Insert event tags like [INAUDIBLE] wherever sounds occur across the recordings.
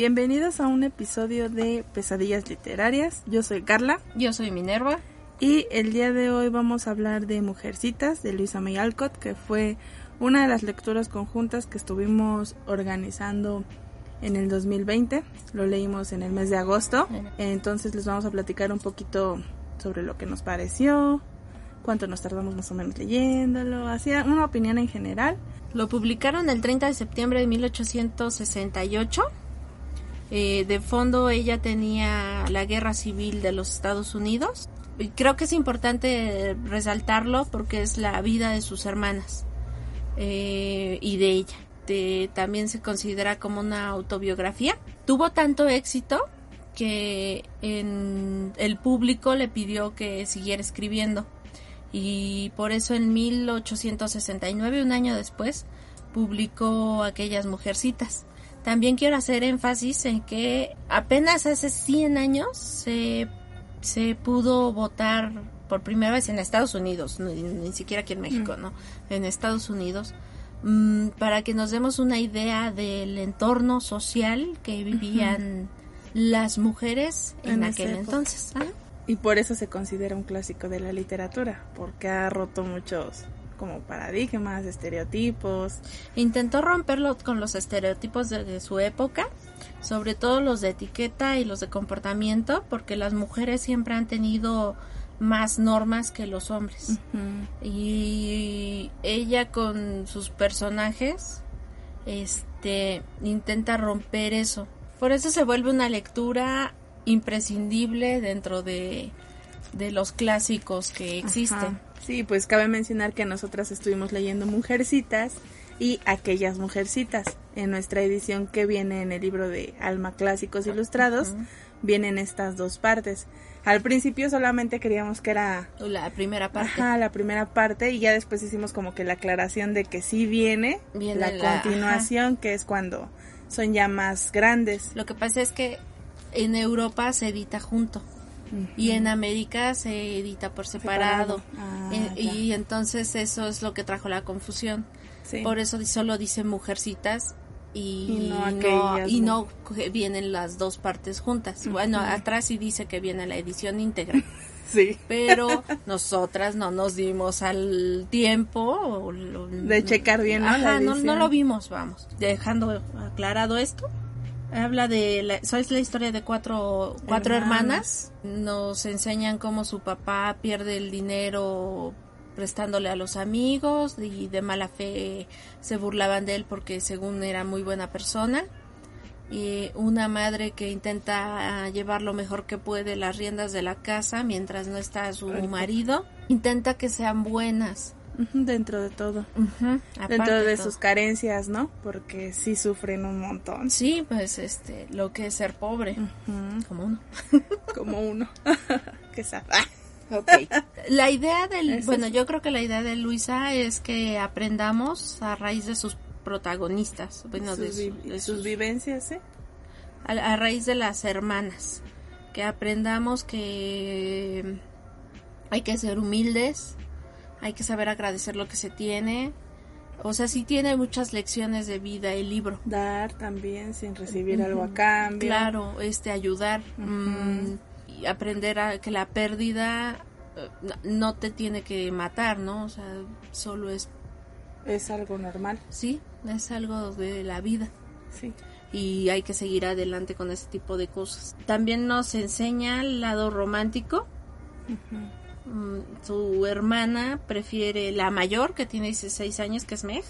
Bienvenidos a un episodio de Pesadillas Literarias. Yo soy Carla. Yo soy Minerva. Y el día de hoy vamos a hablar de Mujercitas de Luisa May Alcott, que fue una de las lecturas conjuntas que estuvimos organizando en el 2020. Lo leímos en el mes de agosto. Entonces les vamos a platicar un poquito sobre lo que nos pareció, cuánto nos tardamos más o menos leyéndolo, hacía una opinión en general. Lo publicaron el 30 de septiembre de 1868. Eh, de fondo ella tenía la guerra civil de los Estados Unidos. Y creo que es importante resaltarlo porque es la vida de sus hermanas eh, y de ella. también se considera como una autobiografía. Tuvo tanto éxito que el público le pidió que siguiera escribiendo y por eso en 1869, un año después, publicó aquellas mujercitas. También quiero hacer énfasis en que apenas hace 100 años se, se pudo votar por primera vez en Estados Unidos, ni, siquiera aquí en México, mm. ¿no? En Estados Unidos, mm, para que nos demos una idea del entorno social que vivían las mujeres en, aquel entonces. Y por eso se considera un clásico de la literatura, porque ha roto muchos como paradigmas, estereotipos. Intentó romperlo con los estereotipos de, su época, sobre todo los de etiqueta y los de comportamiento, porque las mujeres siempre han tenido más normas que los hombres. Y ella con sus personajes este intenta romper eso. Por eso se vuelve una lectura imprescindible dentro de, los clásicos que existen. Sí, pues cabe mencionar que nosotras estuvimos leyendo Mujercitas y aquellas Mujercitas. En nuestra edición que viene en el libro de Alma Clásicos Ilustrados, vienen estas dos partes. Al principio solamente queríamos que era la primera parte. Ajá, la primera parte y ya después hicimos como que la aclaración de que sí viene, la, continuación, que es cuando son ya más grandes. Lo que pasa es que en Europa se edita junto y en América se edita por separado, ah, y entonces eso es lo que trajo la confusión. Por eso solo dice mujercitas y, no, vienen las dos partes juntas. Bueno atrás sí dice que viene la edición íntegra. [LAUGHS] Sí. Pero [LAUGHS] nosotras no nos dimos al tiempo de checar bien no, no lo vimos vamos. Dejando aclarado esto Habla de, la, la historia de cuatro, cuatro hermanas. Nos enseñan cómo su papá pierde el dinero prestándole a los amigos y de mala fe se burlaban de él porque según era muy buena persona. Y una madre que intenta llevar lo mejor que puede las riendas de la casa mientras no está su marido. Intenta que sean buenas dentro de todo. Dentro de, sus carencias, ¿no? Porque sí sufren un montón. Sí, pues este, lo que es ser pobre. Como uno. [LAUGHS] Como uno. [LAUGHS] Qué sad. Okay. La idea del, bueno, yo creo que la idea de Luisa es que aprendamos a raíz de sus protagonistas, bueno, de, sus, vivencias, ¿eh? a, raíz de las hermanas, que aprendamos que hay que ser humildes, hay que saber agradecer lo que se tiene. O sea, sí tiene muchas lecciones de vida el libro. Dar también sin recibir algo a cambio. Claro, este ayudar mm, y aprender a que la pérdida eh, no te tiene que matar, ¿no? O sea, solo es es algo normal. Sí, es algo de la vida. Sí. Y hay que seguir adelante con ese tipo de cosas. También nos enseña el lado romántico. Mm, su hermana prefiere, la mayor, que tiene 16 años, que es Meg,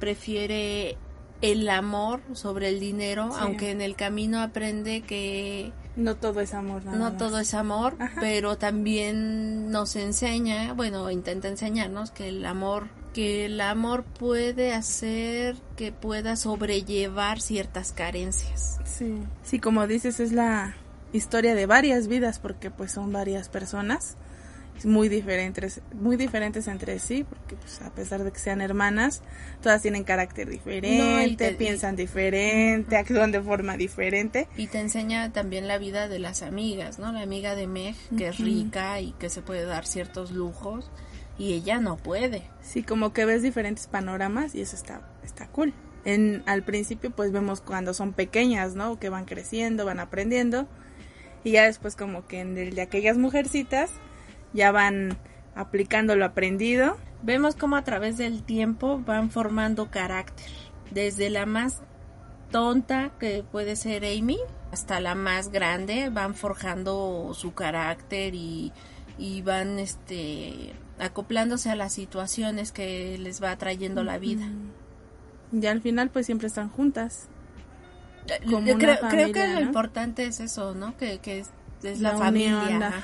prefiere el amor sobre el dinero, aunque en el camino aprende que no todo es amor, no todo es amor, pero también nos enseña, bueno, intenta enseñarnos que el amor que el amor puede hacer que pueda sobrellevar ciertas carencias. Sí, sí, como dices, es la historia de varias vidas porque pues son varias personas muy diferentes muy diferentes entre sí porque pues a pesar de que sean hermanas todas tienen carácter diferente piensan diferente actúan de forma diferente. Y te enseña también la vida de las amigas no la amiga de Meg que es rica y que se puede dar ciertos lujos y ella no puede. Sí como que ves diferentes panoramas y eso está está cool. En, al principio pues vemos cuando son pequeñas, ¿no? Que van creciendo, van aprendiendo. Y ya después como que en el de aquellas mujercitas ya van aplicando lo aprendido. Vemos como a través del tiempo van formando carácter. Desde la más tonta que puede ser Amy hasta la más grande van forjando su carácter y, y van este acoplándose a las situaciones que les va trayendo la vida. Y al final pues siempre están juntas. Eh, creo, que lo importante es eso, ¿no? Que, que es, la, familia.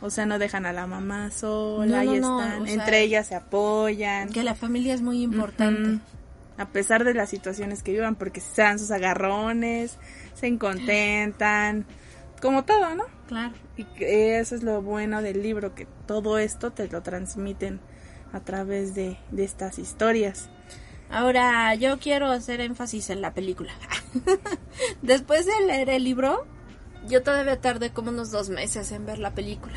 O sea, no dejan a la mamá sola, y están, entre ellas se apoyan. Que la familia es muy importante. A pesar de las situaciones que vivan, porque se dan sus agarrones, se contentan, como todo, ¿no? Claro. Y eso es lo bueno del libro, que todo esto te lo transmiten a través de, de estas historias. Ahora, yo quiero hacer énfasis en la película. [LAUGHS] Después de leer el libro, yo todavía tardé como unos dos meses en ver la película.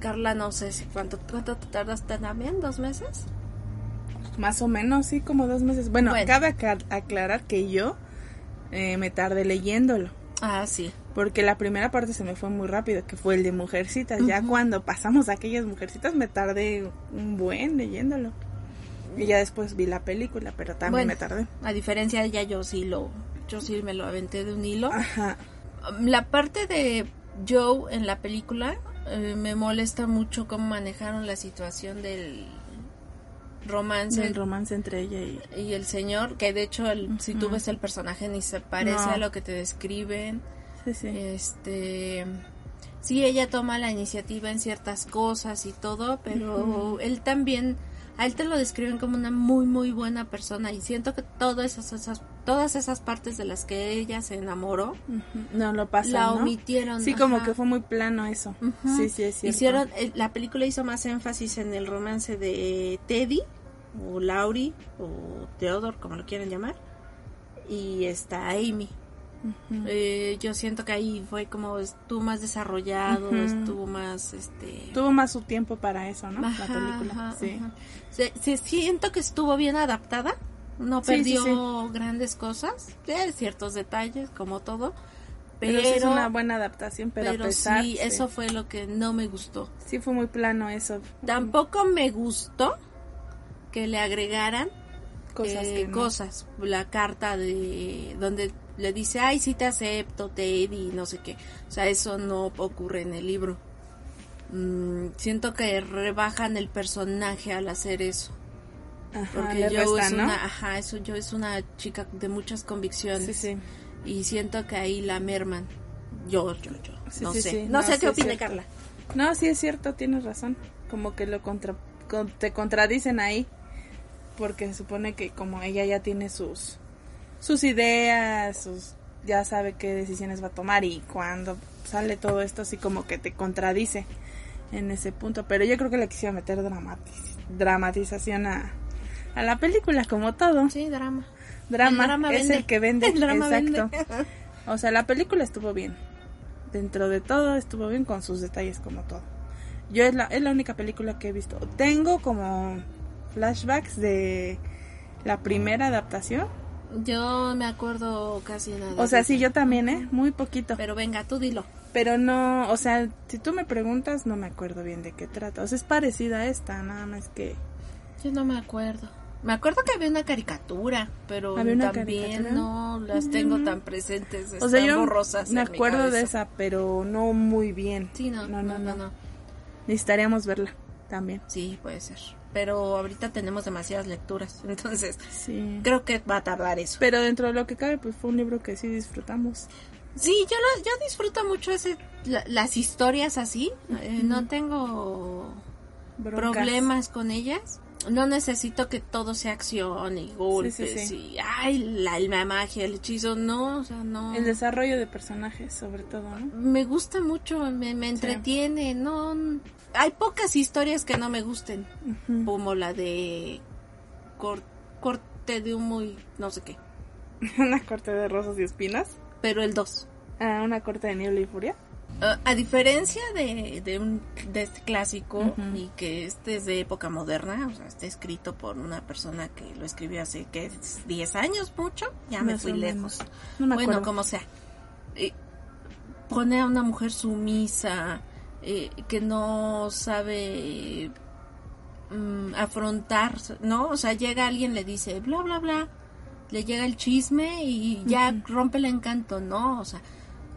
Carla, no sé si cuánto, cuánto te tardaste también, dos meses. Más o menos, sí, como dos meses. Bueno, cabe aclarar que yo eh, me tardé leyéndolo. Ah, sí. Porque la primera parte se me fue muy rápido, que fue el de Mujercitas. Ya cuando pasamos a aquellas Mujercitas me tardé un buen leyéndolo. Y ya después vi la película, pero también me tardé. A diferencia de ella, yo sí lo, yo sí me lo aventé de un hilo. Ajá. La parte de Joe en la película eh, me molesta mucho cómo manejaron la situación del romance. El romance entre ella y... el señor, que de hecho el, si tú ves el personaje ni se parece a lo que te describen. Sí, sí. Este... Sí, ella toma la iniciativa en ciertas cosas y todo, pero él también a él te lo describen como una muy muy buena persona y siento que todas esas, todas esas partes de las que ella se enamoró no lo pasan, la omitieron sí como que fue muy plano eso. Sí sí es cierto. hicieron eh, la película hizo más énfasis en el romance de Teddy o Laurie o Theodore como lo quieran llamar y está Amy eh, yo siento que ahí fue como estuvo más desarrollado, estuvo más este tuvo más su tiempo para eso, ¿no? la película. sí. siento que estuvo bien adaptada, no perdió grandes cosas, de ciertos detalles como todo. Pero, es una buena adaptación, pero, a pesar, sí, eso fue lo que no me gustó. Sí, fue muy plano eso. Tampoco me gustó que le agregaran cosas, eh, cosas la carta de donde le dice, ay, sí te acepto, Teddy, no sé qué. O sea, eso no ocurre en el libro. Mm, siento que rebajan el personaje al hacer eso. Ajá, porque yo es una, ajá, eso yo es una chica de muchas convicciones. Sí, sí. Y siento que ahí la merman. Yo, yo, yo. no sé. No, sé qué opina Carla. No, sí es cierto, tienes razón. Como que lo contra, te contradicen ahí. Porque se supone que como ella ya tiene sus sus ideas, sus, ya sabe qué decisiones va a tomar y cuando sale todo esto así como que te contradice en ese punto. Pero yo creo que le quisiera meter dramatización a, a la película como todo. Sí, drama. Drama, es el que [LAUGHS] vende. Exacto. O sea, la película estuvo bien. Dentro de todo estuvo bien con sus detalles como todo. Yo es la, es la única película que he visto. Tengo como flashbacks de la primera adaptación yo me acuerdo casi nada. O sea, sí, yo también, ¿eh? Muy poquito. Pero venga, tú dilo. Pero no, o sea, si tú me preguntas, no me acuerdo bien de qué trata. O sea, es parecida a esta, nada más que... Yo no me acuerdo. Me acuerdo que había una caricatura, pero también no las tengo tan presentes. O sea, yo me acuerdo de esa, pero no muy bien. Sí, no, no, no. no. Necesitaríamos verla también. Sí, puede ser pero ahorita tenemos demasiadas lecturas, [LAUGHS] entonces sí. creo que va a tardar eso. Pero dentro de lo que cabe, pues fue un libro que sí disfrutamos. Sí, yo, lo, yo disfruto mucho ese, las historias así, eh, no tengo problemas con ellas. No necesito que todo sea acción y golpes y ay, la, la, magia, el hechizo, no, o sea, no. El desarrollo de personajes, sobre todo, ¿no? Me gusta mucho, me, me entretiene, no, hay pocas historias que no me gusten, como la de corte de humo y no sé qué. [LAUGHS] ¿Una corte de rosas y espinas? Pero el 2. Ah, una corte de niebla y furia. Ah, a diferencia de, de, un, de este clásico y que este es de época moderna, o sea, está escrito por una persona que lo escribió hace que 10 años mucho, ya me fui lejos. bueno, como sea. Eh, pone a una mujer sumisa, eh, que no sabe mm, afrontar, ¿no? O sea, llega alguien, le dice bla, bla, bla, le llega el chisme y ya rompe el encanto, ¿no? O sea,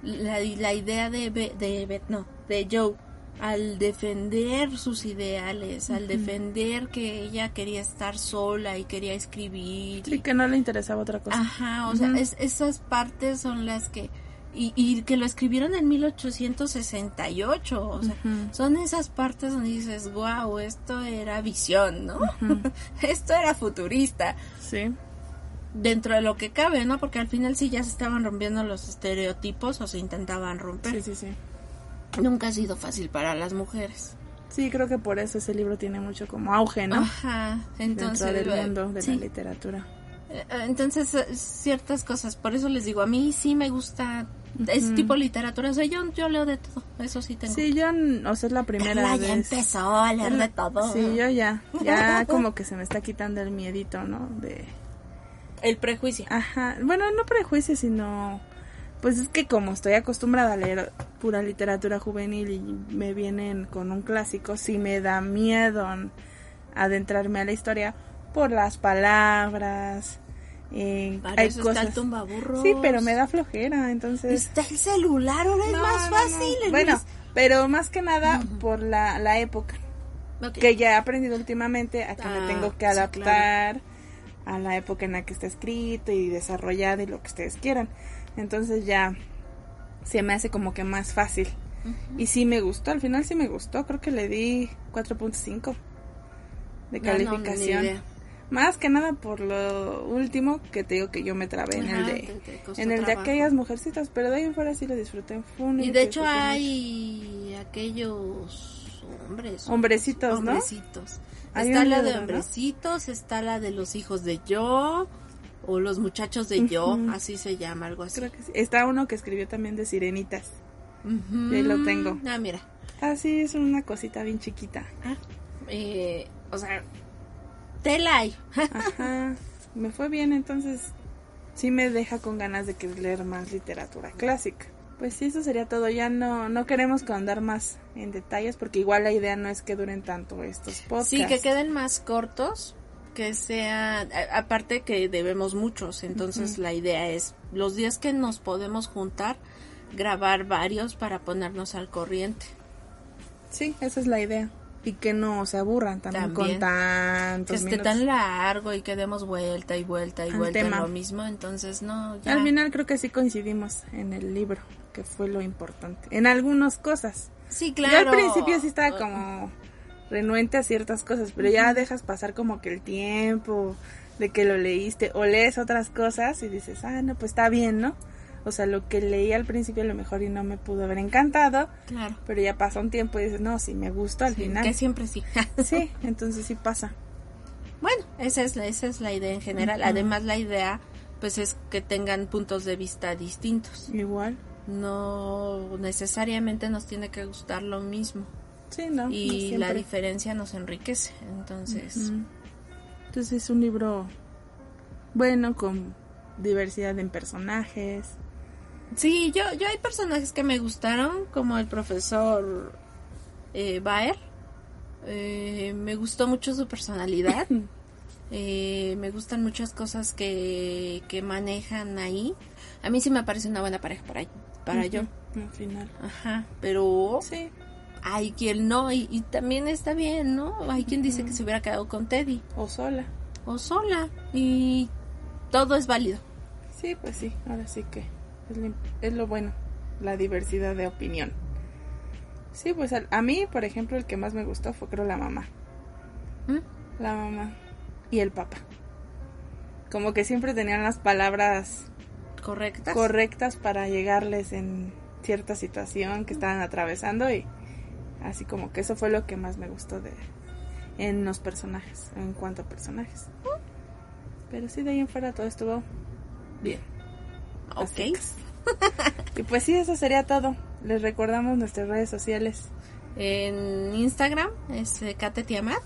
la, la idea de, de, no, de Joe al defender sus ideales, al defender que ella quería estar sola y quería escribir. Sí, que no le interesaba otra cosa. Ajá, o sea, esas partes son las que... Y, y, que lo escribieron en 1868, o sea, son esas partes donde dices, wow, esto era visión, ¿no? [LAUGHS] esto era futurista. Sí dentro de lo que cabe, ¿no? Porque al final sí ya se estaban rompiendo los estereotipos o se intentaban romper. Sí, sí, sí. Nunca ha sido fácil para las mujeres. Sí, creo que por eso ese libro tiene mucho como auge, ¿no? Ajá, entonces... Dentro del mundo de la literatura. Eh, eh, entonces, eh, ciertas cosas, por eso les digo, a mí sí me gusta ese tipo literatura, o sea, yo, yo leo de todo, eso sí tengo. Sí, yo, o sea, es la primera vez. ya empezó a leer de todo. Sí, yo ya, ya [LAUGHS] como que se me está quitando el miedito, ¿no? De el prejuicio. Ajá, bueno, no prejuicio, sino pues es que como estoy acostumbrada a leer pura literatura juvenil y me vienen con un clásico, sí me da miedo adentrarme a la historia por las palabras. Eh, hay cosas... Sí, pero me da flojera, entonces. Está el celular, ahora es más fácil. bueno, pero más que nada por la, la época. Que ya he aprendido últimamente a que me ah, tengo que adaptar a la época en la que está escrito y desarrollado y lo que ustedes quieran. Entonces ya se me hace como que más fácil. Y sí me gustó, al final sí me gustó, creo que le di 4.5 de calificación. Más que nada por lo último que te digo que yo me trabé en el de en el de aquellas mujercitas, pero de ahí en fuera sí lo disfruté. y de hecho hay aquellos hombres, hombrecitos, ¿no? Hombrecitos Está la de hombrecitos, está la de los hijos de yo, o los muchachos de yo, así se llama, algo así. Está uno que escribió también de sirenitas. Ahí lo tengo. Ah, mira. Ah, sí, es una cosita bien chiquita. Ah, eh, o sea, tela Ajá. Me fue bien, entonces sí me deja con ganas de leer más literatura clásica. Pues sí, eso sería todo. Ya no, no queremos andar más en detalles porque igual la idea no es que duren tanto estos podcasts. Sí, que queden más cortos, que sea, aparte que debemos muchos, entonces la idea es los días que nos podemos juntar, grabar varios para ponernos al corriente. Sí, esa es la idea y que no se aburran también, con tantos que esté tan largo y que demos vuelta y vuelta y vuelta en lo mismo entonces no al final creo que sí coincidimos en el libro que fue lo importante en algunas cosas. Sí claro yo al principio sí estaba como renuente a ciertas cosas pero ya dejas pasar como que el tiempo de que lo leíste o lees otras cosas y dices ah no pues está bien no o sea, lo que leí al principio a lo mejor y no me pudo haber encantado. Claro. Pero ya pasa un tiempo y dices, no, sí, me gusta al final. Que siempre sí. [LAUGHS] sí, entonces sí pasa. Bueno, esa es la, esa es la idea en general. Además, la idea, pues, es que tengan puntos de vista distintos. Igual. No necesariamente nos tiene que gustar lo mismo. Sí, no. Y la diferencia nos enriquece. Entonces. Entonces es un libro bueno, con diversidad en personajes. Sí, yo, yo hay personajes que me gustaron, como el profesor eh, Baer. Eh, me gustó mucho su personalidad. [LAUGHS] Eh, me gustan muchas cosas que, que manejan ahí. A mí sí me parece una buena pareja para, para yo. Al final. Ajá, pero sí. hay quien no, y, también está bien, ¿no? Hay quien dice que se hubiera quedado con Teddy. O sola. O sola. Y todo es válido. Sí, pues sí, ahora sí que es lo, bueno, la diversidad de opinión. Sí, pues a, mí, por ejemplo, el que más me gustó fue creo la mamá. ¿Mm? La mamá y el papá. Como que siempre tenían las palabras correctas. correctas para llegarles en cierta situación que estaban atravesando y así como que eso fue lo que más me gustó de en los personajes, en cuanto a personajes. ¿Mm? Pero sí, de ahí en fuera todo estuvo Bien. Ok. [LAUGHS] y pues sí, eso sería todo. Les recordamos nuestras redes sociales. En Instagram es eh, Kate Tiamat.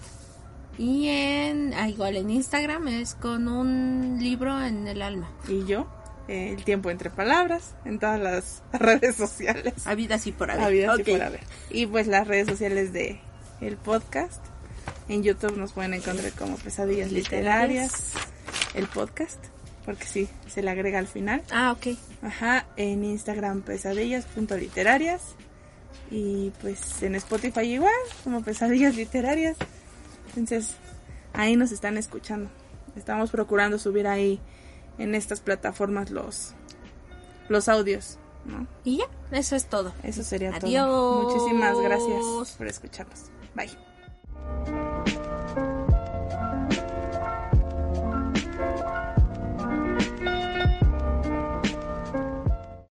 Y en, ah, igual en Instagram es con un libro en el alma. Y yo, eh, el tiempo entre palabras, en todas las [LAUGHS] redes sociales. Habidas y por haber. Habidas y Ok. por haber. Y pues las redes sociales de el podcast. En YouTube nos pueden encontrar como Pesadillas Literarias, el podcast, porque sí, se le agrega al final. Ah, ok. Ajá, en Instagram pesadillas.literarias y pues en Spotify igual, como pesadillas literarias. Entonces, ahí nos están escuchando. Estamos procurando subir ahí en estas plataformas los los audios, ¿no? Y ya, eso es todo. Eso sería Adiós. todo. Muchísimas gracias por escucharnos. Bye.